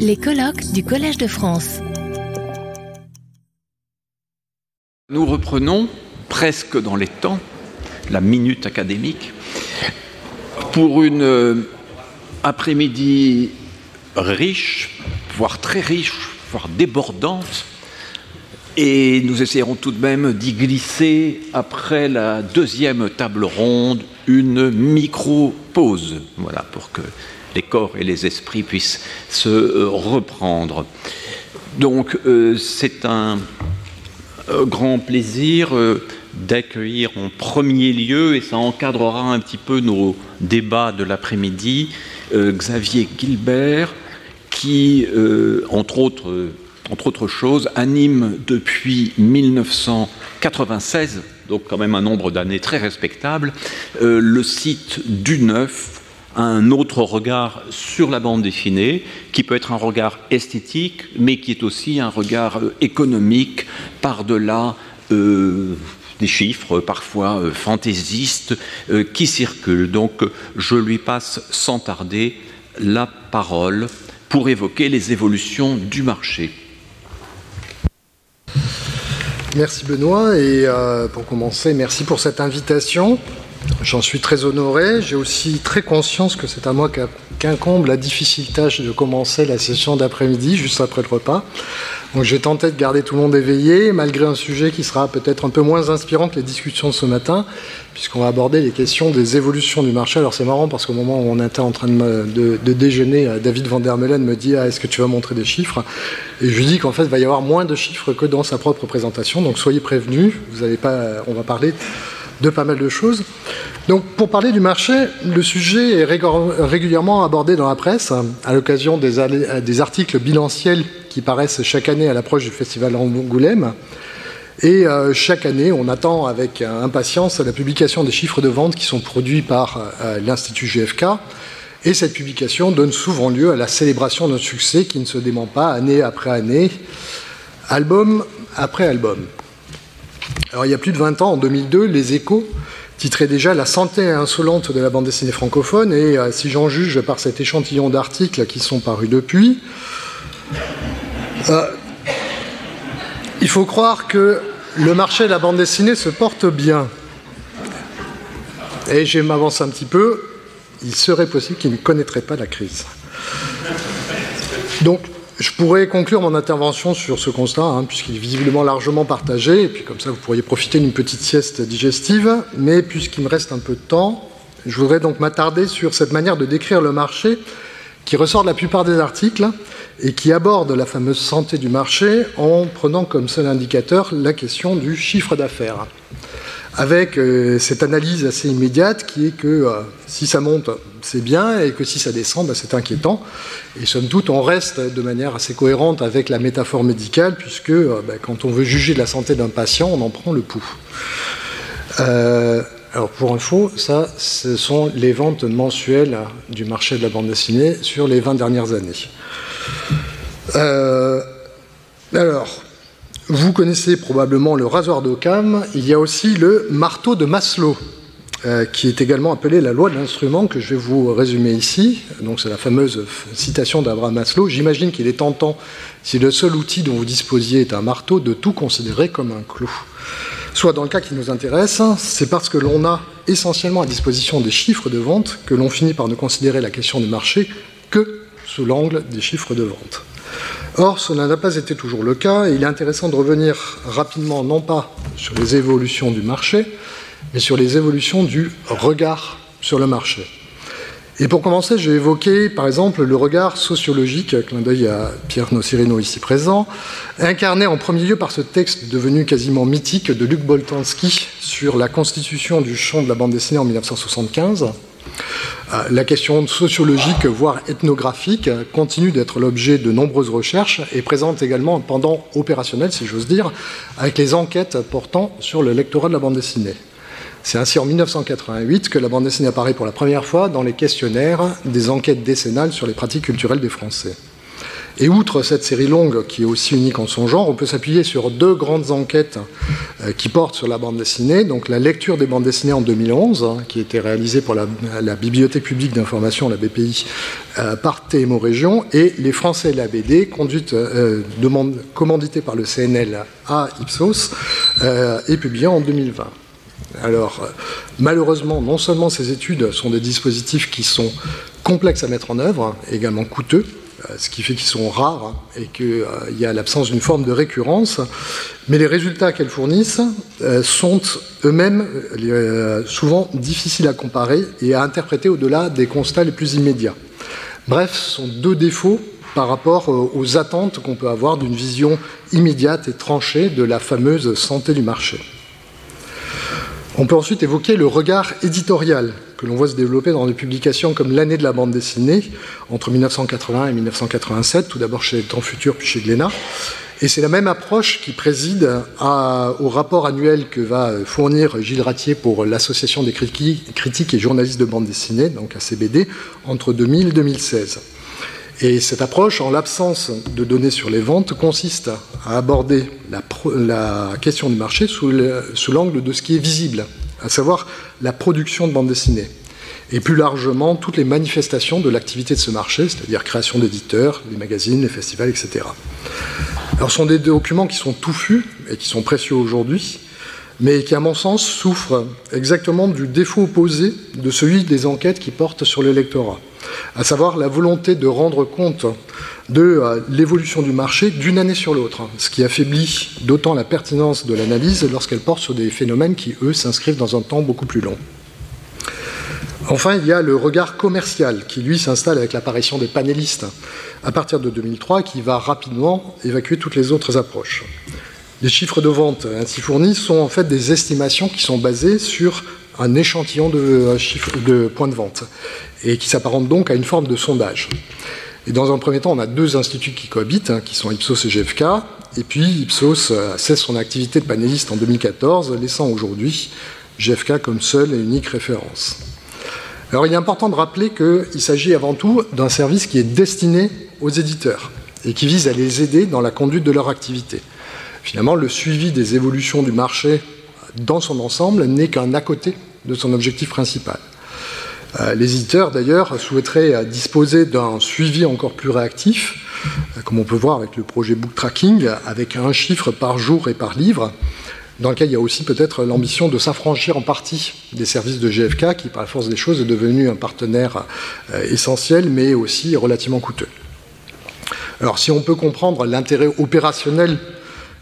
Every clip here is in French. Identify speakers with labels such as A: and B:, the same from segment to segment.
A: Les colloques du Collège de France.
B: Nous reprenons presque dans les temps la minute académique pour une euh, après-midi riche, voire très riche, voire débordante. Et nous essayerons tout de même d'y glisser, après la deuxième table ronde, une micro-pause, voilà, pour que les corps et les esprits puissent se euh, reprendre. Donc, euh, c'est un euh, grand plaisir d'accueillir en premier lieu, et ça encadrera un petit peu nos débats de l'après-midi, Xavier Gilbert, qui, entre autres, entre autres choses, anime depuis 1996, donc quand même un nombre d'années très respectable, le site du Neuf, un autre regard sur la bande dessinée, qui peut être un regard esthétique, mais qui est aussi un regard euh, économique par-delà euh, des chiffres parfois fantaisistes qui circulent. Donc je lui passe sans tarder la parole pour évoquer les évolutions du marché.
C: Merci Benoît et euh, pour commencer, merci pour cette invitation. J'en suis très honoré. J'ai aussi très conscience que c'est à moi qu'incombe la difficile tâche de commencer la session d'après-midi, juste après le repas. Donc j'ai tenté de garder tout le monde éveillé, malgré un sujet qui sera peut-être un peu moins inspirant que les discussions de ce matin, puisqu'on va aborder les questions des évolutions du marché. Alors c'est marrant parce qu'au moment où on était en train de, déjeuner, euh, David Van der Meulen me dit ah, Est-ce que tu vas montrer des chiffres? Et je lui dis qu'en fait, il va y avoir moins de chiffres que dans sa propre présentation. Donc soyez prévenus, vous pas, on va parler de pas mal de choses. Donc, pour parler du marché, le sujet est régulièrement abordé dans la presse à l'occasion des, articles bilanciels qui paraissent chaque année à l'approche du Festival Angoulême. Et euh, chaque année, on attend avec impatience la publication des chiffres de vente qui sont produits par euh, l'Institut GFK. Et cette publication donne souvent lieu à la célébration d'un succès qui ne se dément pas année après année, album après album. Alors, il y a plus de 20 ans, en 2002, Les Échos titraient déjà La santé insolente de la bande dessinée francophone. Et euh, si j'en juge par cet échantillon d'articles qui sont parus depuis, il faut croire que le marché de la bande dessinée se porte bien. Et je m'avance un petit peu, il serait possible qu'il ne connaîtrait pas la crise. Donc, je pourrais conclure mon intervention sur ce constat, hein, puisqu'il est visiblement largement partagé, et puis comme ça vous pourriez profiter d'une petite sieste digestive, mais puisqu'il me reste un peu de temps, je voudrais donc m'attarder sur cette manière de décrire le marché qui ressort de la plupart des articles et qui aborde la fameuse santé du marché en prenant comme seul indicateur la question du chiffre d'affaires. Avec euh, cette analyse assez immédiate qui est que euh, si ça monte, c'est bien, et que si ça descend, bah, c'est inquiétant. Et somme toute, on reste de manière assez cohérente avec la métaphore médicale, puisque euh, bah, quand on veut juger de la santé d'un patient, on en prend le pouls. alors pour info, ça, ce sont les ventes mensuelles du marché de la bande dessinée sur les 20 dernières années. Alors, vous connaissez probablement le rasoir d'Occam. Il y a aussi le marteau de Maslow, euh, qui est également appelé la loi de l'instrument, que je vais vous résumer ici. Donc, c'est la fameuse citation d'Abraham Maslow. J'imagine qu'il est tentant, si le seul outil dont vous disposiez est un marteau, de tout considérer comme un clou. Soit dans le cas qui nous intéresse, c'est parce que l'on a essentiellement à disposition des chiffres de vente que l'on finit par ne considérer la question du marché que sous l'angle des chiffres de vente. Or, cela n'a pas été toujours le cas, et il est intéressant de revenir rapidement, non pas sur les évolutions du marché, mais sur les évolutions du regard sur le marché. Et pour commencer, je vais évoquer par exemple le regard sociologique, clin d'œil à Pierre Nocirino ici présent, incarné en premier lieu par ce texte devenu quasiment mythique de Luc Boltanski sur la constitution du champ de la bande dessinée en 1975. Euh, la question sociologique, voire ethnographique, continue d'être l'objet de nombreuses recherches et présente également un pendant opérationnel, si j'ose dire, avec les enquêtes portant sur le lectorat de la bande dessinée. C'est ainsi en 1988 que la bande dessinée apparaît pour la première fois dans les questionnaires des enquêtes décennales sur les pratiques culturelles des Français. Et outre cette série longue, qui est aussi unique en son genre, on peut s'appuyer sur deux grandes enquêtes euh, qui portent sur la bande dessinée. Donc la lecture des bandes dessinées en 2011, hein, qui a été réalisée pour la, Bibliothèque publique d'information, la BPI, euh, par TMO Région, et Les Français et la BD, conduite, euh, commanditée par le CNL à Ipsos, et publiée en 2020. Alors, malheureusement, non seulement ces études sont des dispositifs qui sont complexes à mettre en œuvre, également coûteux, ce qui fait qu'ils sont rares hein, et qu'il euh, y a l'absence d'une forme de récurrence. Mais les résultats qu'elles fournissent euh, sont eux-mêmes souvent difficiles à comparer et à interpréter au-delà des constats les plus immédiats. Bref, ce sont deux défauts par rapport aux attentes qu'on peut avoir d'une vision immédiate et tranchée de la fameuse santé du marché. On peut ensuite évoquer le regard éditorial que l'on voit se développer dans des publications comme L'année de la bande dessinée, entre 1980 et 1987, tout d'abord chez Temps Futur puis chez Glénat. Et c'est la même approche qui préside au rapport annuel que va fournir Gilles Ratier pour l'Association des critiques et journalistes de bande dessinée, donc ACBD, entre 2000 et 2016. Et cette approche, en l'absence de données sur les ventes, consiste à aborder la, question du marché sous l'angle de ce qui est visible, à savoir la production de bande dessinée. Et plus largement, toutes les manifestations de l'activité de ce marché, c'est-à-dire création d'éditeurs, les magazines, les festivals, etc. Alors, ce sont des documents qui sont touffus et qui sont précieux aujourd'hui, mais qui, à mon sens, souffrent exactement du défaut opposé de celui des enquêtes qui portent sur l'électorat à savoir la volonté de rendre compte de euh, l'évolution du marché d'une année sur l'autre, ce qui affaiblit d'autant la pertinence de l'analyse lorsqu'elle porte sur des phénomènes qui, eux, s'inscrivent dans un temps beaucoup plus long. Enfin, il y a le regard commercial qui, lui, s'installe avec l'apparition des panélistes à partir de 2003, qui va rapidement évacuer toutes les autres approches. Les chiffres de vente ainsi fournis sont en fait des estimations qui sont basées sur un échantillon de, euh, de points de vente et qui s'apparente donc à une forme de sondage. Et dans un premier temps, on a deux instituts qui cohabitent, hein, qui sont Ipsos et GFK, et puis Ipsos euh, cesse son activité de panéliste en 2014, laissant aujourd'hui GFK comme seule et unique référence. Alors il est important de rappeler qu'il s'agit avant tout d'un service qui est destiné aux éditeurs et qui vise à les aider dans la conduite de leur activité. Finalement, le suivi des évolutions du marché dans son ensemble n'est qu'un à côté de son objectif principal. Euh, les éditeurs, d'ailleurs, souhaiteraient euh, disposer d'un suivi encore plus réactif, euh, comme on peut voir avec le projet Book Tracking, avec un chiffre par jour et par livre, dans lequel il y a aussi peut-être l'ambition de s'affranchir en partie des services de GFK, qui par la force des choses est devenu un partenaire essentiel, mais aussi relativement coûteux. Alors si on peut comprendre l'intérêt opérationnel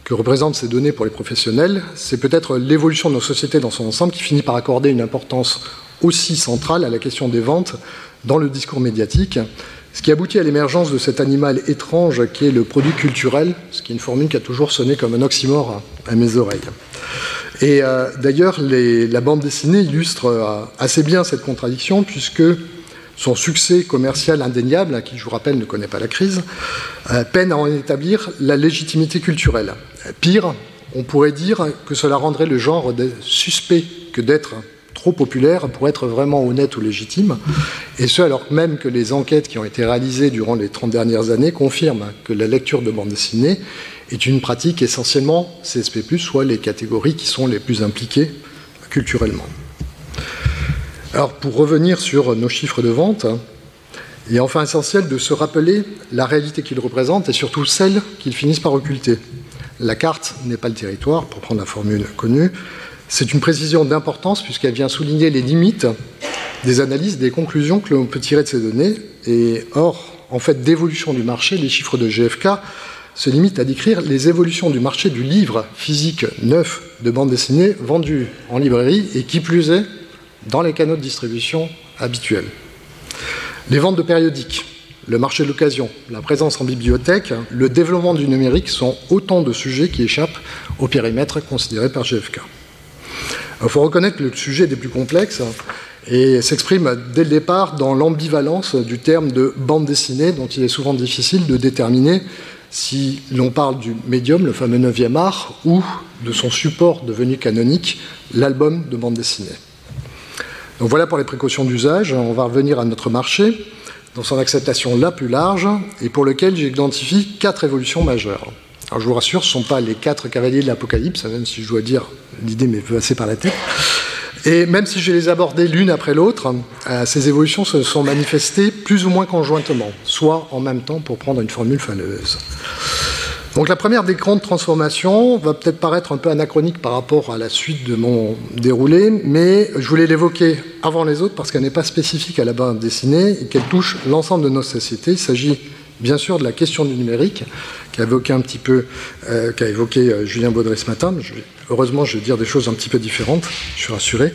C: que représentent ces données pour les professionnels, c'est peut-être l'évolution de nos sociétés dans son ensemble qui finit par accorder une importance aussi centrale à la question des ventes dans le discours médiatique, ce qui aboutit à l'émergence de cet animal étrange qui est le produit culturel, ce qui est une formule qui a toujours sonné comme un oxymore à mes oreilles. Et euh, d'ailleurs, la bande dessinée illustre euh, assez bien cette contradiction, puisque son succès commercial indéniable, qui je vous rappelle ne connaît pas la crise, euh, peine à en établir la légitimité culturelle. Pire, on pourrait dire que cela rendrait le genre suspect que d'être trop populaire pour être vraiment honnête ou légitime, et ce alors même que les enquêtes qui ont été réalisées durant les 30 dernières années confirment que la lecture de bande dessinée est une pratique essentiellement CSP+, soit les catégories qui sont les plus impliquées culturellement. Alors pour revenir sur nos chiffres de vente, il est enfin essentiel de se rappeler la réalité qu'ils représentent et surtout celle qu'ils finissent par occulter. La carte n'est pas le territoire, pour prendre la formule connue, c'est une précision d'importance puisqu'elle vient souligner les limites des analyses, des conclusions que l'on peut tirer de ces données. Et or, en fait, d'évolution du marché, les chiffres de GFK se limitent à décrire les évolutions du marché du livre physique neuf de bande dessinée vendu en librairie et qui plus est dans les canaux de distribution habituels. Les ventes de périodiques, le marché de l'occasion, la présence en bibliothèque, le développement du numérique sont autant de sujets qui échappent au périmètre considéré par GFK. Il faut reconnaître que le sujet est des plus complexes et s'exprime dès le départ dans l'ambivalence du terme de bande dessinée, dont il est souvent difficile de déterminer si l'on parle du médium, le fameux 9e art, ou de son support devenu canonique, l'album de bande dessinée. Voilà pour les précautions d'usage. On va revenir à notre marché. dans son acceptation la plus large et pour lequel j'identifie quatre évolutions majeures. Alors je vous rassure, ce ne sont pas les quatre cavaliers de l'Apocalypse, même si je dois dire l'idée m'est passée par la tête. Et même si je les abordais l'une après l'autre, euh, ces évolutions se sont manifestées plus ou moins conjointement, soit en même temps pour prendre une formule faneuse. Donc la première des grandes transformations va peut-être paraître un peu anachronique par rapport à la suite de mon déroulé, mais je voulais l'évoquer avant les autres parce qu'elle n'est pas spécifique à la bande dessinée et qu'elle touche l'ensemble de nos sociétés. Il s'agit bien sûr de la question du numérique, qu'a évoqué un petit peu, euh, qu'a évoqué euh, Julien Baudry ce matin. heureusement, je vais dire des choses un petit peu différentes, je suis rassuré.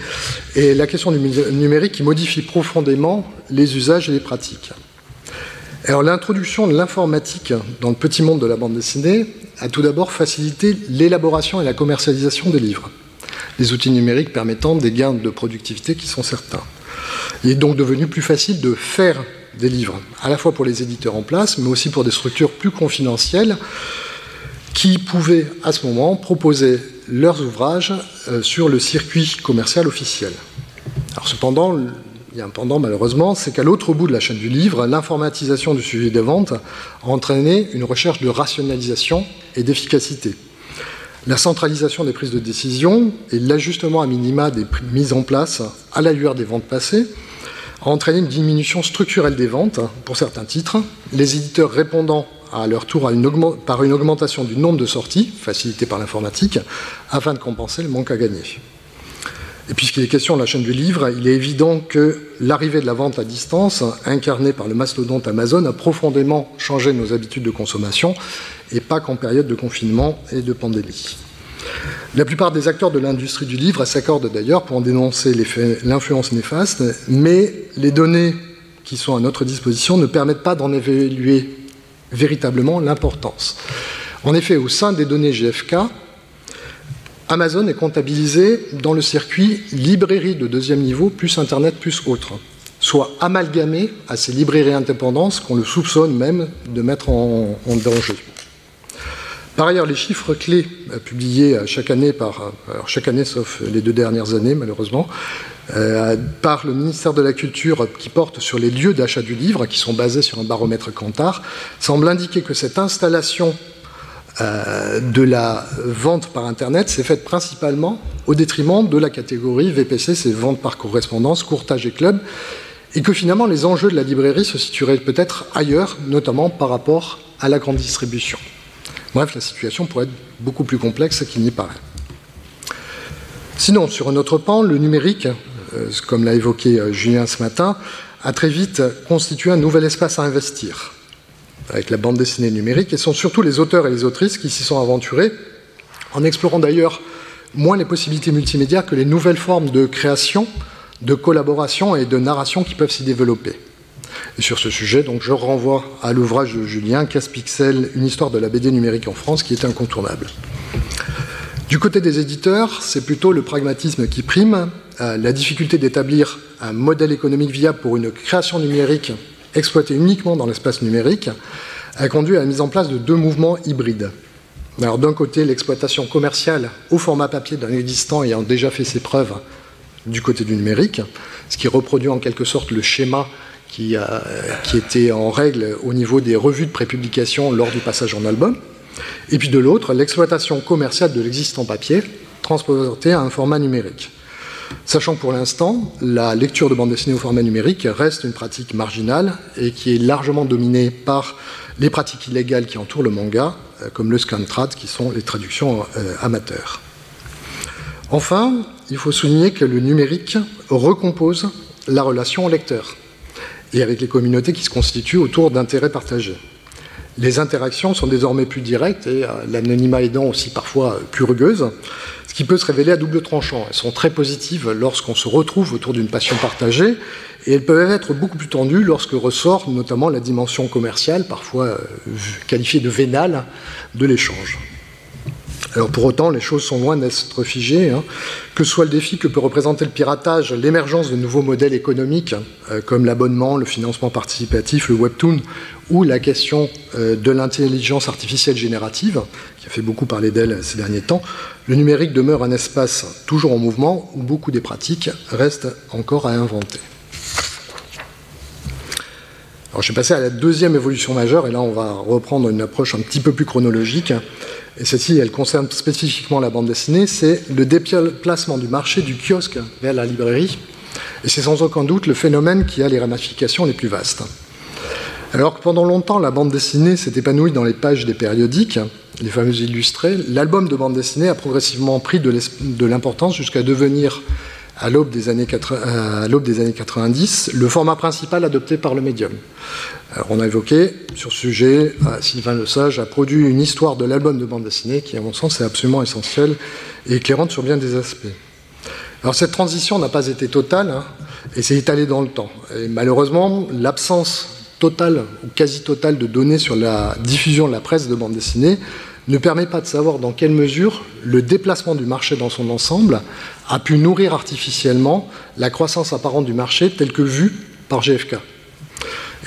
C: Et la question du numérique qui modifie profondément les usages et les pratiques. Alors l'introduction de l'informatique dans le petit monde de la bande dessinée a tout d'abord facilité l'élaboration et la commercialisation des livres, les outils numériques permettant des gains de productivité qui sont certains. Il est donc devenu plus facile de faire des livres, à la fois pour les éditeurs en place, mais aussi pour des structures plus confidentielles qui pouvaient à ce moment proposer leurs ouvrages euh, sur le circuit commercial officiel. Cependant, il y a un pendant malheureusement, c'est qu'à l'autre bout de la chaîne du livre, l'informatisation du suivi des ventes a entraîné une recherche de rationalisation et d'efficacité. La centralisation des prises de décision et l'ajustement à minima des mises en place à la lueur des ventes passées a entraîné une diminution structurelle des ventes pour certains titres, les éditeurs répondant à leur tour par une augmentation du nombre de sorties, facilitée par l'informatique, afin de compenser le manque à gagner. Et puisqu'il est question de la chaîne du livre, il est évident que l'arrivée de la vente à distance, incarnée par le mastodonte Amazon, a profondément changé nos habitudes de consommation, et pas qu'en période de confinement et de pandémie. La plupart des acteurs de l'industrie du livre s'accordent d'ailleurs pour en dénoncer l'influence néfaste, mais les données qui sont à notre disposition ne permettent pas d'en évaluer véritablement l'importance. En effet, au sein des données GFK, Amazon est comptabilisé dans le circuit librairie de deuxième niveau plus Internet plus autre, soit amalgamé à ces librairies indépendantes qu'on le soupçonne même de mettre en, danger. Par ailleurs, les chiffres clés euh, publiés euh, chaque année, par, euh, chaque année sauf les deux dernières années malheureusement, par le ministère de la Culture qui porte sur les lieux d'achat du livre, qui sont basés sur un baromètre Kantar, semblent indiquer que cette installation euh, de la vente par Internet s'est faite principalement au détriment de la catégorie VPC, c'est vente par correspondance, courtage et club, et que finalement les enjeux de la librairie se situeraient peut-être ailleurs, notamment par rapport à la grande distribution. Bref, la situation pourrait être beaucoup plus complexe qu'il n'y paraît. Sinon, sur un autre pan, le numérique, euh, comme l'a évoqué euh, Julien ce matin, a très vite constitué un nouvel espace à investir avec la bande dessinée numérique, et sont surtout les auteurs et les autrices qui s'y sont aventurés, en explorant d'ailleurs moins les possibilités multimédia que les nouvelles formes de création, de collaboration et de narration qui peuvent s'y développer. Et sur ce sujet, je renvoie à l'ouvrage de Julien, Casse-Pixel, une histoire de la BD numérique en France, qui est incontournable. Du côté des éditeurs, c'est plutôt le pragmatisme qui prime, euh, la difficulté d'établir un modèle économique viable pour une création numérique exploité uniquement dans l'espace numérique, a conduit à la mise en place de deux mouvements hybrides. D'un côté, l'exploitation commerciale au format papier d'un existant ayant déjà fait ses preuves du côté du numérique, ce qui reproduit en quelque sorte le schéma qui, qui était en règle au niveau des revues de prépublication lors du passage en album. Et puis de l'autre, l'exploitation commerciale de l'existant papier transporté à un format numérique. Sachant que pour l'instant, la lecture de bande dessinée au format numérique reste une pratique marginale et qui est largement dominée par les pratiques illégales qui entourent le manga, euh, comme le scantrad, qui sont les traductions euh, amateurs. Enfin, il faut souligner que le numérique recompose la relation au lecteur et avec les communautés qui se constituent autour d'intérêts partagés. Les interactions sont désormais plus directes et euh, l'anonymat aidant aussi parfois plus rugueuse ce qui peut se révéler à double tranchant. Elles sont très positives lorsqu'on se retrouve autour d'une passion partagée, et elles peuvent être beaucoup plus tendues lorsque ressort notamment la dimension commerciale, parfois euh, qualifiée de vénale, de l'échange. Alors pour autant, les choses sont loin d'être figées. Hein. Que soit le défi que peut représenter le piratage, l'émergence de nouveaux modèles économiques euh, comme l'abonnement, le financement participatif, le webtoon, ou la question euh, de l'intelligence artificielle générative, qui a fait beaucoup parler d'elle ces derniers temps, le numérique demeure un espace toujours en mouvement où beaucoup des pratiques restent encore à inventer. Alors, je suis passé à la deuxième évolution majeure, et là, on va reprendre une approche un petit peu plus chronologique. Et celle-ci, elle concerne spécifiquement la bande dessinée, c'est le déplacement du marché du kiosque vers la librairie. Et c'est sans aucun doute le phénomène qui a les ramifications les plus vastes. Alors que pendant longtemps, la bande dessinée s'est épanouie dans les pages des périodiques, les fameux illustrés, l'album de bande dessinée a progressivement pris de l'importance jusqu'à devenir, à l'aube des, années 90, le format principal adopté par le médium. Alors, on a évoqué sur ce sujet, euh, Sylvain Lesage a produit une histoire de l'album de bande dessinée qui, à mon sens, est absolument essentielle et éclairante sur bien des aspects. Alors cette transition n'a pas été totale hein, et s'est étalée dans le temps. Et malheureusement, l'absence totale ou quasi totale de données sur la diffusion de la presse de bande dessinée ne permet pas de savoir dans quelle mesure le déplacement du marché dans son ensemble a pu nourrir artificiellement la croissance apparente du marché telle que vue par GFK.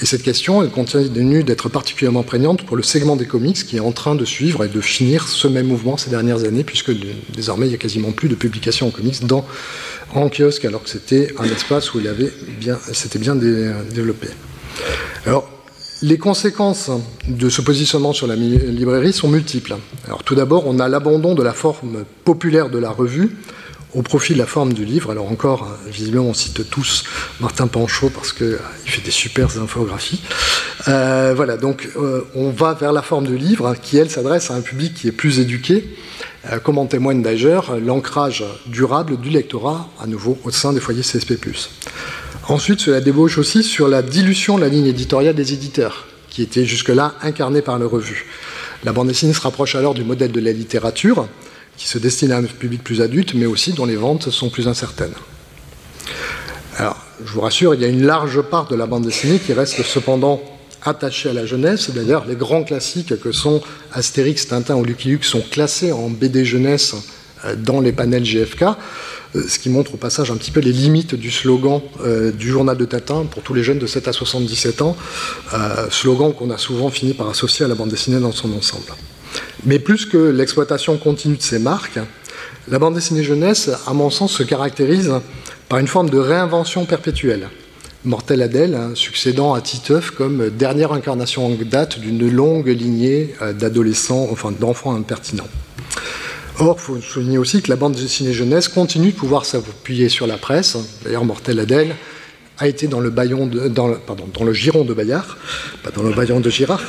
C: Et cette question, elle continue d'être particulièrement prégnante pour le segment des comics qui est en train de suivre et de finir ce même mouvement ces dernières années, puisque désormais il n'y a quasiment plus de publications en comics dans, en kiosque, alors que c'était un espace où il avait bien, c'était bien développé. Alors, les conséquences de ce positionnement sur la librairie sont multiples. Alors, tout d'abord, on a l'abandon de la forme populaire de la revue au profit de la forme du livre. Alors encore, visiblement, on cite tous Martin Panchaud parce qu'il fait des super infographies. Euh, voilà, donc euh, on va vers la forme du livre qui, elle, s'adresse à un public qui est plus éduqué, euh, comme en témoigne d'ailleurs l'ancrage durable du lectorat, à nouveau, au sein des foyers CSP+. Ensuite, cela débauche aussi sur la dilution de la ligne éditoriale des éditeurs, qui était jusque-là incarnée par la revue. La bande dessinée se rapproche alors du modèle de la littérature, qui se destine à un public plus adulte, mais aussi dont les ventes sont plus incertaines. Alors, je vous rassure, il y a une large part de la bande dessinée qui reste cependant attachée à la jeunesse. D'ailleurs, les grands classiques que sont Astérix, Tintin ou Lucky Luke sont classés en BD jeunesse euh, dans les panels GFK. Euh, ce qui montre au passage un petit peu les limites du slogan euh, du journal de Tatin pour tous les jeunes de 7 à 77 ans, euh, slogan qu'on a souvent fini par associer à la bande dessinée dans son ensemble. Mais plus que l'exploitation continue de ces marques, la bande dessinée jeunesse, à mon sens, se caractérise par une forme de réinvention perpétuelle. Mortel Adèle, hein, succédant à Titeuf comme dernière incarnation en date d'une longue lignée d'adolescents, enfin d'enfants impertinents. Or, il faut souligner aussi que la bande dessinée jeunesse continue de pouvoir s'appuyer sur la presse. D'ailleurs, Mortel Adèle a été dans le, pardon, dans le giron de Bayard, pas dans le baillon de Girard.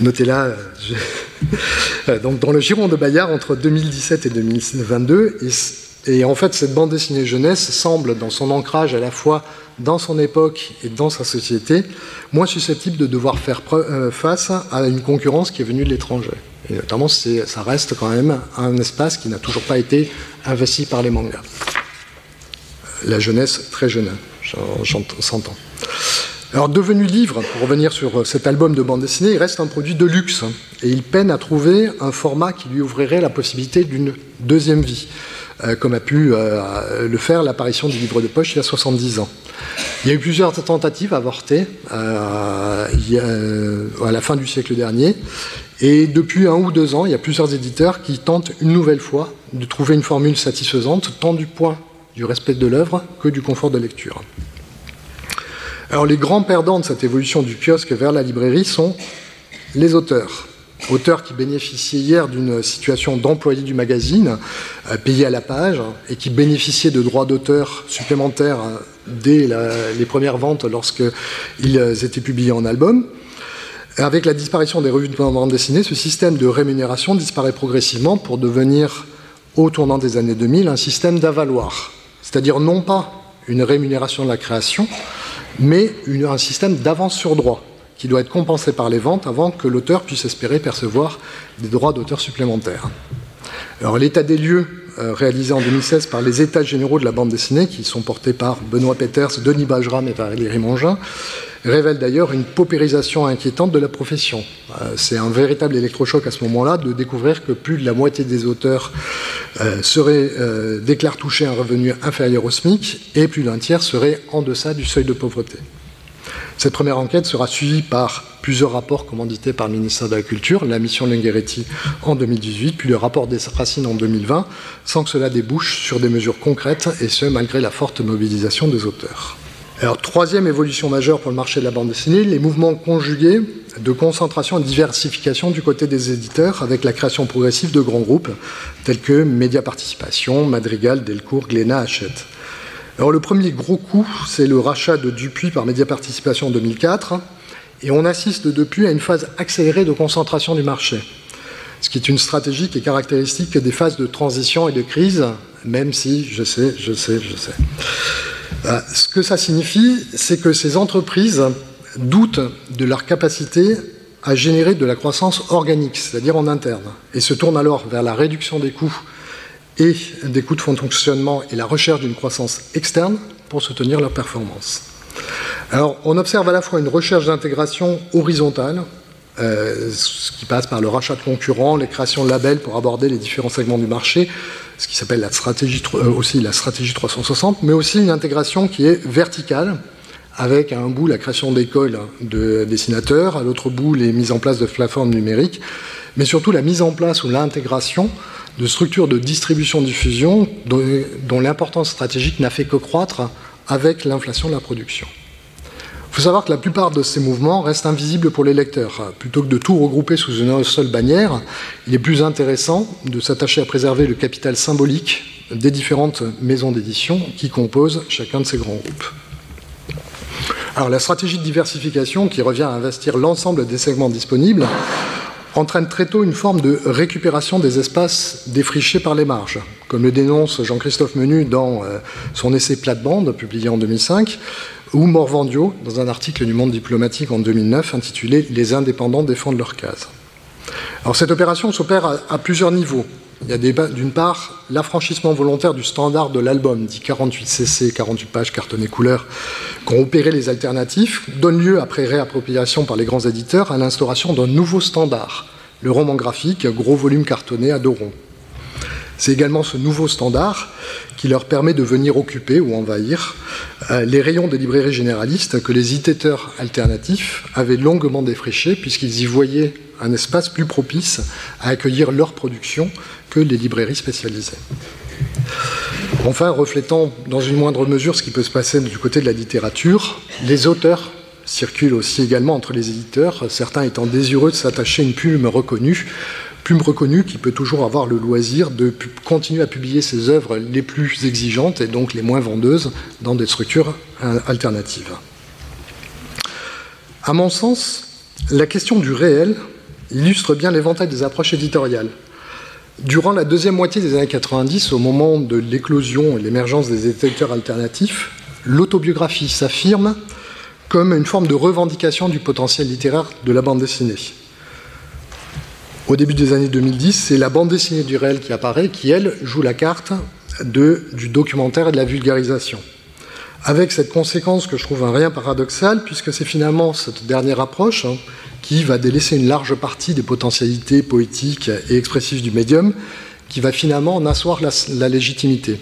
C: Notez là, donc dans le giron de Bayard entre 2017 et 2022, et en fait, cette bande dessinée jeunesse semble, dans son ancrage à la fois dans son époque et dans sa société, moins susceptible de devoir faire euh, face à une concurrence qui est venue de l'étranger. Et notamment, ça reste quand même un espace qui n'a toujours pas été investi par les mangas. La jeunesse, très jeune, s'entend. Alors, devenu livre, pour revenir sur cet album de bande dessinée, il reste un produit de luxe. Et il peine à trouver un format qui lui ouvrirait la possibilité d'une deuxième vie. Euh, comme a pu euh, le faire l'apparition du livre de poche il y a 70 ans. Il y a eu plusieurs tentatives avortées euh, à la fin du siècle dernier. Et depuis un ou deux ans, il y a plusieurs éditeurs qui tentent une nouvelle fois de trouver une formule satisfaisante, tant du point du respect de l'œuvre que du confort de lecture. Alors les grands perdants de cette évolution du kiosque vers la librairie sont les auteurs auteur qui bénéficiait hier d'une situation d'employé du magazine, euh, payé à la page, et qui bénéficiait de droits d'auteur supplémentaires euh, dès les premières ventes lorsqu'ils euh, étaient publiés en album. Avec la disparition des revues de bande dessinée, ce système de rémunération disparaît progressivement pour devenir, au tournant des années 2000, un système d'avaloir. C'est-à-dire non pas une rémunération de la création, mais un système d'avance sur droit qui doit être compensé par les ventes avant que l'auteur puisse espérer percevoir des droits d'auteur supplémentaires. Alors l'état des lieux euh, réalisé en 2016 par les États généraux de la bande dessinée, qui sont portés par Benoît Peters, Denis Bajram et Valérie Mongin, révèle d'ailleurs une paupérisation inquiétante de la profession. Euh, c'est un véritable électrochoc à ce moment-là de découvrir que plus de la moitié des auteurs euh, seraient, déclarent toucher un revenu inférieur au SMIC et plus d'un tiers seraient en deçà du seuil de pauvreté. Cette première enquête sera suivie par plusieurs rapports commandités par le ministère de la Culture, la mission Lengheretti en 2018, puis le rapport des Racines en 2020, sans que cela débouche sur des mesures concrètes, et ce, malgré la forte mobilisation des auteurs. Troisième évolution majeure pour le marché de la bande dessinée, les mouvements conjugués de concentration et diversification du côté des éditeurs avec la création progressive de grands groupes tels que Média Participation, Madrigal, Delcourt, Glénat, Hachette. Alors, le premier gros coup, c'est le rachat de Dupuis par Média Participation en 2004 et on assiste depuis à une phase accélérée de concentration du marché, ce qui est une stratégie qui est caractéristique des phases de transition et de crise, même si, je sais, je sais, je sais. Euh, ce que ça signifie, c'est que ces entreprises doutent de leur capacité à générer de la croissance organique, c'est-à-dire en interne, et se tournent alors vers la réduction des coûts et des coûts de fonctionnement et la recherche d'une croissance externe pour soutenir leur performance. Alors, on observe à la fois une recherche d'intégration horizontale, euh, ce qui passe par le rachat de concurrents, les créations de labels pour aborder les différents segments du marché, ce qui s'appelle euh, aussi la stratégie 360, mais aussi une intégration qui est verticale, avec à un bout la création d'écoles de dessinateurs, à l'autre bout les mises en place de plateformes numériques, mais surtout la mise en place ou l'intégration de structures de distribution-diffusion dont, l'importance stratégique n'a fait que croître avec l'inflation de la production. Il faut savoir que la plupart de ces mouvements restent invisibles pour les lecteurs. Plutôt que de tout regrouper sous une seule bannière, il est plus intéressant de s'attacher à préserver le capital symbolique des différentes maisons d'édition qui composent chacun de ces grands groupes. Alors la stratégie de diversification, qui revient à investir l'ensemble des segments disponibles, entraîne très tôt une forme de récupération des espaces défrichés par les marges, comme le dénonce Jean-Christophe Menu dans euh, son essai Plate-Bande, publié en 2005, ou Morvandio dans un article du Monde diplomatique en 2009 intitulé Les indépendants défendent leur case. Alors cette opération s'opère à, plusieurs niveaux. Il y a d'une part l'affranchissement volontaire du standard de l'album, dit 48 cc, 48 pages, cartonné couleur, qu'ont opéré les alternatifs, donne lieu, après réappropriation par les grands éditeurs, à l'instauration d'un nouveau standard, le roman graphique, gros volume cartonné à deux ronds. C'est également ce nouveau standard qui leur permet de venir occuper ou envahir euh, les rayons des librairies généralistes que les éditeurs alternatifs avaient longuement défrichés puisqu'ils y voyaient un espace plus propice à accueillir leur production que les librairies spécialisées. Enfin, reflétant dans une moindre mesure ce qui peut se passer du côté de la littérature, les auteurs circulent aussi également entre les éditeurs, certains étant désireux de s'attacher à une plume reconnue plume reconnue qui peut toujours avoir le loisir de continuer à publier ses œuvres les plus exigeantes et donc les moins vendeuses dans des structures euh, alternatives. À mon sens, la question du réel illustre bien l'éventail des approches éditoriales. Durant la deuxième moitié des années 90, au moment de l'éclosion et l'émergence des éditeurs alternatifs, l'autobiographie s'affirme comme une forme de revendication du potentiel littéraire de la bande dessinée au début des années 2010, c'est la bande dessinée du réel qui apparaît, qui, elle, joue la carte du documentaire et de la vulgarisation. Avec cette conséquence que je trouve un rien paradoxal, puisque c'est finalement cette dernière approche hein, qui va délaisser une large partie des potentialités poétiques et expressives du médium, qui va finalement en asseoir la, légitimité.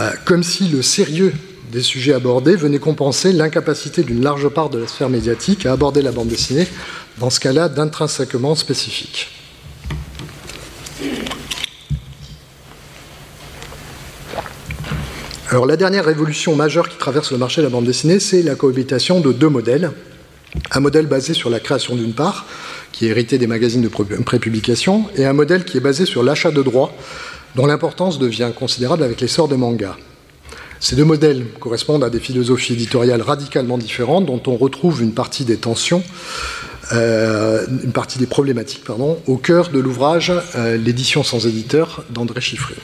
C: Euh, comme si le sérieux des sujets abordés venait compenser l'incapacité d'une large part de la sphère médiatique à aborder la bande dessinée dans ce cas-là d'intrinsèquement spécifique. Alors la dernière révolution majeure qui traverse le marché de la bande dessinée, c'est la cohabitation de deux modèles. Un modèle basé sur la création d'une part, qui est hérité des magazines de prépublication, et un modèle qui est basé sur l'achat de droits, dont l'importance devient considérable avec l'essor des mangas. Ces deux modèles correspondent à des philosophies éditoriales radicalement différentes, dont on retrouve une partie des tensions euh, une partie des problématiques pardon, au cœur de l'ouvrage euh, L'édition sans éditeur d'André Chiffré.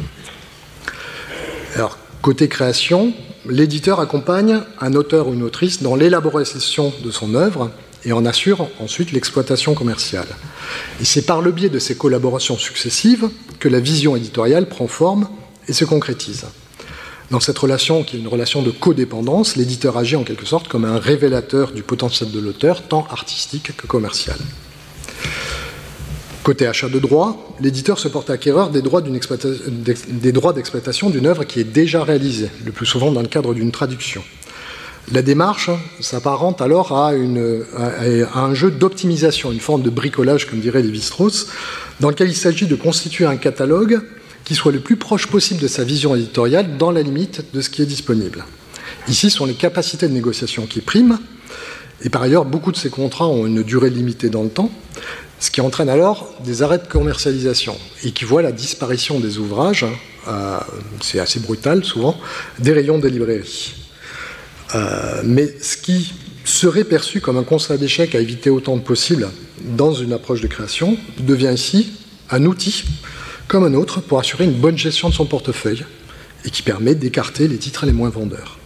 C: Alors, côté création, l'éditeur accompagne un auteur ou une autrice dans l'élaboration de son œuvre et en assure ensuite l'exploitation commerciale. Et c'est par le biais de ces collaborations successives que la vision éditoriale prend forme et se concrétise. Dans cette relation, qui est une relation de codépendance, l'éditeur agit en quelque sorte comme un révélateur du potentiel de l'auteur, tant artistique que commercial. Côté achat de droits, l'éditeur se porte acquéreur des droits d'exploitation d'une œuvre qui est déjà réalisée, le plus souvent dans le cadre d'une traduction. La démarche s'apparente alors à, un jeu d'optimisation, une forme de bricolage, comme dirait Lévi-Strauss, dans lequel il s'agit de constituer un catalogue qui soit le plus proche possible de sa vision éditoriale dans la limite de ce qui est disponible. Ici, sont les capacités de négociation qui priment, et par ailleurs, beaucoup de ces contrats ont une durée limitée dans le temps, ce qui entraîne alors des arrêts de commercialisation et qui voit la disparition des ouvrages, euh, c'est assez brutal souvent, des rayons des librairies. Euh, mais ce qui serait perçu comme un constat d'échec à éviter autant que possible dans une approche de création devient ici un outil comme un autre pour assurer une bonne gestion de son portefeuille et qui permet d'écarter les titres les moins vendeurs.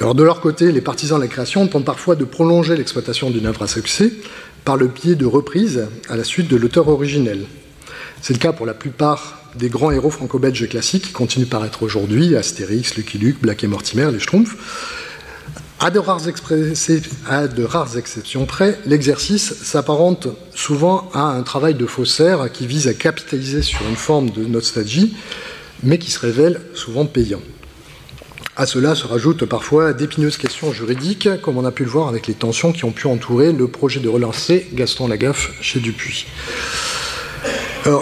C: Alors de leur côté, les partisans de la création tentent parfois de prolonger l'exploitation d'une œuvre à succès par le biais de reprises à la suite de l'auteur originel. C'est le cas pour la plupart des grands héros franco-belges classiques qui continuent par être aujourd'hui, Astérix, Lucky Luke, Black et Mortimer, les Schtroumpfs. À de, à de rares exceptions près, l'exercice s'apparente souvent à un travail de faussaire qui vise à capitaliser sur une forme de nostalgie, mais qui se révèle souvent payant. À cela se rajoutent parfois d'épineuses questions juridiques, comme on a pu le voir avec les tensions qui ont pu entourer le projet de relancer Gaston Lagaffe chez Dupuis.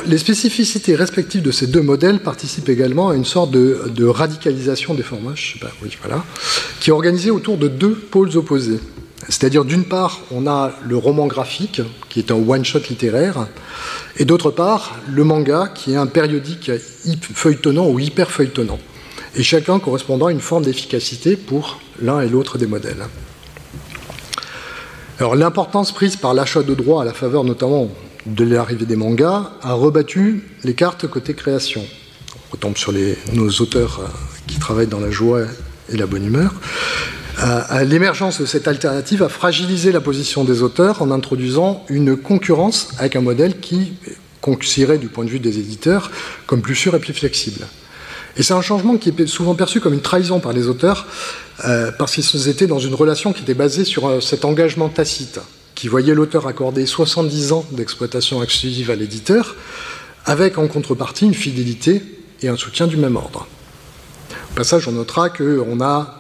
C: Les spécificités respectives de ces deux modèles participent également à une sorte de, radicalisation des formats, oui, voilà, qui est organisée autour de deux pôles opposés. C'est-à-dire, d'une part, on a le roman graphique, qui est un one-shot littéraire, et d'autre part, le manga, qui est un périodique feuilletonnant ou hyper feuilletonnant et chacun correspondant à une forme d'efficacité pour l'un et l'autre des modèles. Alors l'importance prise par l'achat de droits à la faveur notamment de l'arrivée des mangas a rebattu les cartes côté création. On retombe sur nos auteurs euh, qui travaillent dans la joie et la bonne humeur. Euh, l'émergence de cette alternative a fragilisé la position des auteurs en introduisant une concurrence avec un modèle qui considéré du point de vue des éditeurs comme plus sûr et plus flexible. Et c'est un changement qui est souvent perçu comme une trahison par les auteurs, euh, parce qu'ils étaient dans une relation qui était basée sur euh, cet engagement tacite, qui voyait l'auteur accorder 70 ans d'exploitation exclusive à l'éditeur, avec en contrepartie une fidélité et un soutien du même ordre. Au passage, on notera qu'on a,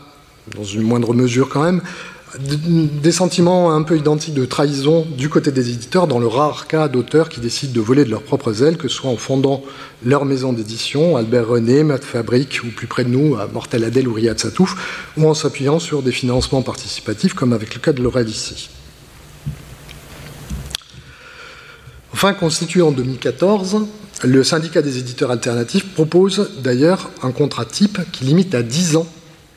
C: dans une moindre mesure quand même, des sentiments un peu identiques de trahison du côté des éditeurs dans le rare cas d'auteurs qui décident de voler de leurs propres ailes, que ce soit en fondant leur maison d'édition, Albert René, Matt Fabrique, ou plus près de nous, à Mortel Adèle ou Riyad Satouf, ou en s'appuyant sur des financements participatifs, comme avec le cas de Laurel ici. Enfin, constitué en 2014, le syndicat des éditeurs alternatifs propose d'ailleurs un contrat type qui limite à 10 ans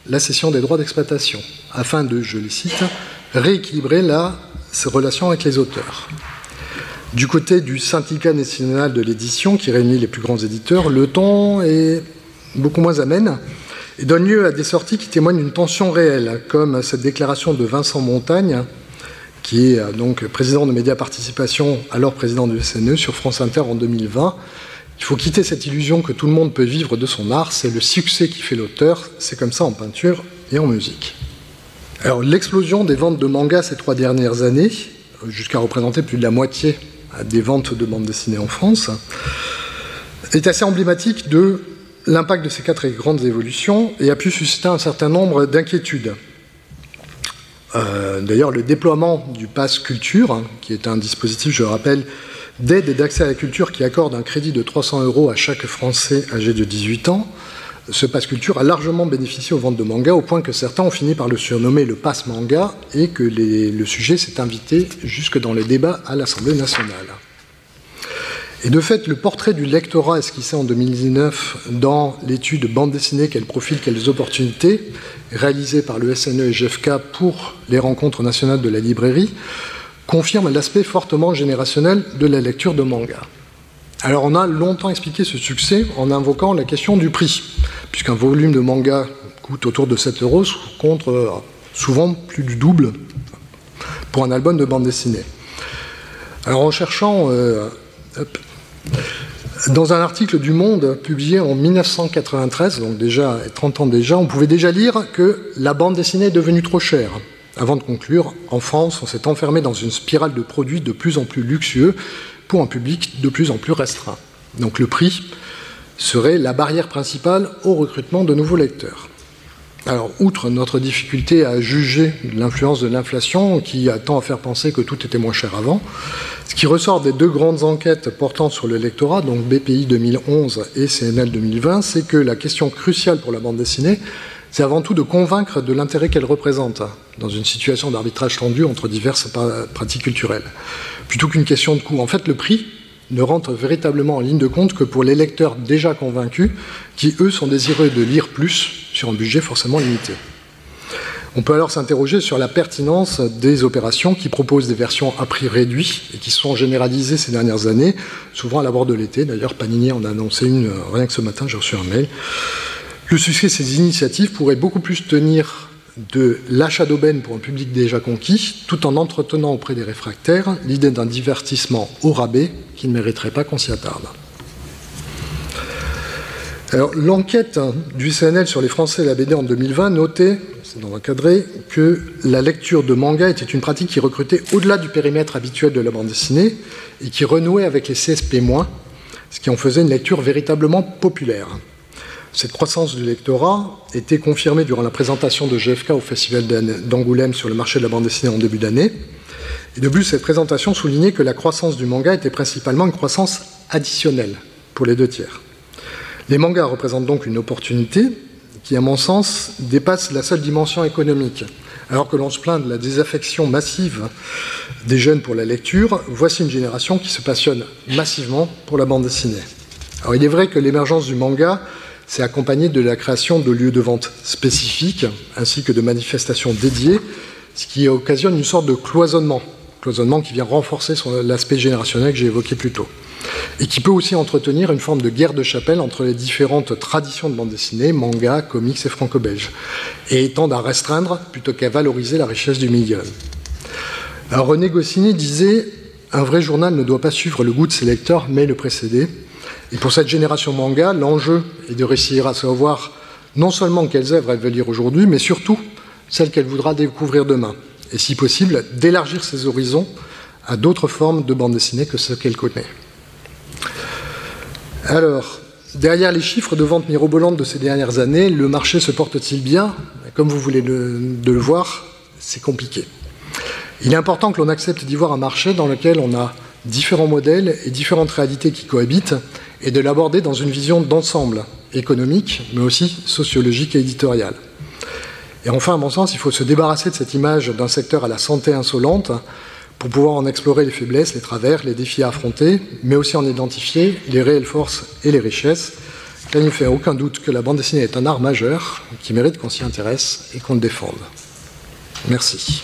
C: la cession des droits d'exploitation, afin de, je les cite, rééquilibrer la relation avec les auteurs. Du côté du syndicat national de l'édition, qui réunit les plus grands éditeurs, le ton est beaucoup moins amène et donne lieu à des sorties qui témoignent d'une tension réelle, comme cette déclaration de Vincent Montagne, qui est euh, donc président de Média Participation, alors président du SNE, sur France Inter en 2020, il faut quitter cette illusion que tout le monde peut vivre de son art, c'est le succès qui fait l'auteur, c'est comme ça en peinture et en musique. Alors l'explosion des ventes de mangas ces trois dernières années, jusqu'à représenter plus de la moitié des ventes de bandes dessinées en France, est assez emblématique de l'impact de ces quatre grandes évolutions et a pu susciter un certain nombre d'inquiétudes. Euh, d'ailleurs, le déploiement du Pass Culture, hein, qui est un dispositif, je rappelle, d'aide et d'accès à la culture qui accorde un crédit de 300 euros à chaque Français âgé de 18 ans. Ce passe culture a largement bénéficié aux ventes de manga au point que certains ont fini par le surnommer le passe manga et que le sujet s'est invité jusque dans les débats à l'Assemblée nationale. Et de fait, le portrait du lectorat esquissé en 2019 dans l'étude bande dessinée, quel profil, quelles opportunités, réalisée par le SNE et GFK pour les rencontres nationales de la librairie, confirme l'aspect fortement générationnel de la lecture de manga. Alors on a longtemps expliqué ce succès en invoquant la question du prix, puisqu'un volume de manga coûte autour de 7 euros contre euh, souvent plus du double pour un album de bande dessinée. Alors en cherchant, euh, dans un article du Monde publié en 1993, donc déjà 30 ans déjà, on pouvait déjà lire que la bande dessinée est devenue trop chère. Avant de conclure, en France, on s'est enfermé dans une spirale de produits de plus en plus luxueux pour un public de plus en plus restreint. Donc le prix serait la barrière principale au recrutement de nouveaux lecteurs. Alors, outre notre difficulté à juger l'influence de l'inflation, qui a tant à faire penser que tout était moins cher avant, ce qui ressort des deux grandes enquêtes portant sur le lectorat, donc BPI 2011 et CNL 2020, c'est que la question cruciale pour la bande dessinée, c'est avant tout de convaincre de l'intérêt qu'elle représente dans une situation d'arbitrage tendu entre diverses pratiques culturelles, plutôt qu'une question de coût. En fait, le prix ne rentre véritablement en ligne de compte que pour les lecteurs déjà convaincus, qui eux sont désireux de lire plus sur un budget forcément limité. On peut alors s'interroger sur la pertinence des opérations qui proposent des versions à prix réduit et qui sont généralisées ces dernières années, souvent à l'abord de l'été. D'ailleurs, Panini en a annoncé une rien que ce matin, j'ai reçu un mail. Le succès de ces initiatives pourrait beaucoup plus tenir de l'achat d'aubaine pour un public déjà conquis, tout en entretenant auprès des réfractaires l'idée d'un divertissement au rabais qui ne mériterait pas qu'on s'y attarde. l'enquête du CNL sur les Français et la BD en 2020 notait, c'est dans cadré, que la lecture de manga était une pratique qui recrutait au-delà du périmètre habituel de la bande dessinée et qui renouait avec les CSP-, ce qui en faisait une lecture véritablement populaire. Cette croissance du lectorat était confirmée durant la présentation de GFK au Festival d'Angoulême sur le marché de la bande dessinée en début d'année. Et de plus, cette présentation soulignait que la croissance du manga était principalement une croissance additionnelle pour les deux tiers. Les mangas représentent donc une opportunité qui, à mon sens, dépasse la seule dimension économique. Alors que l'on se plaint de la désaffection massive des jeunes pour la lecture, voici une génération qui se passionne massivement pour la bande dessinée. Alors il est vrai que l'émergence du manga c'est accompagné de la création de lieux de vente spécifiques ainsi que de manifestations dédiées, ce qui occasionne une sorte de cloisonnement, cloisonnement qui vient renforcer l'aspect générationnel que j'ai évoqué plus tôt, et qui peut aussi entretenir une forme de guerre de chapelle entre les différentes traditions de bande dessinée, manga, comics et franco-belge, et tendent à restreindre plutôt qu'à valoriser la richesse du milieu. René Goscinny disait un vrai journal ne doit pas suivre le goût de ses lecteurs, mais le précéder. Et pour cette génération manga, l'enjeu est de réussir à savoir non seulement quelles œuvres elle veut lire aujourd'hui, mais surtout celles qu'elle voudra découvrir demain. Et si possible, d'élargir ses horizons à d'autres formes de bande dessinée que celles qu'elle connaît. Alors, derrière les chiffres de vente mirobolantes de ces dernières années, le marché se porte-t-il bien? Comme vous voulez le, de le voir, c'est compliqué. Il est important que l'on accepte d'y voir un marché dans lequel on a différents modèles et différentes réalités qui cohabitent et de l'aborder dans une vision d'ensemble, économique, mais aussi sociologique et éditoriale. Et enfin, à mon sens, il faut se débarrasser de cette image d'un secteur à la santé insolente pour pouvoir en explorer les faiblesses, les travers, les défis à affronter, mais aussi en identifier les réelles forces et les richesses, car il ne fait aucun doute que la bande dessinée est un art majeur qui mérite qu'on s'y intéresse et qu'on le défende. Merci.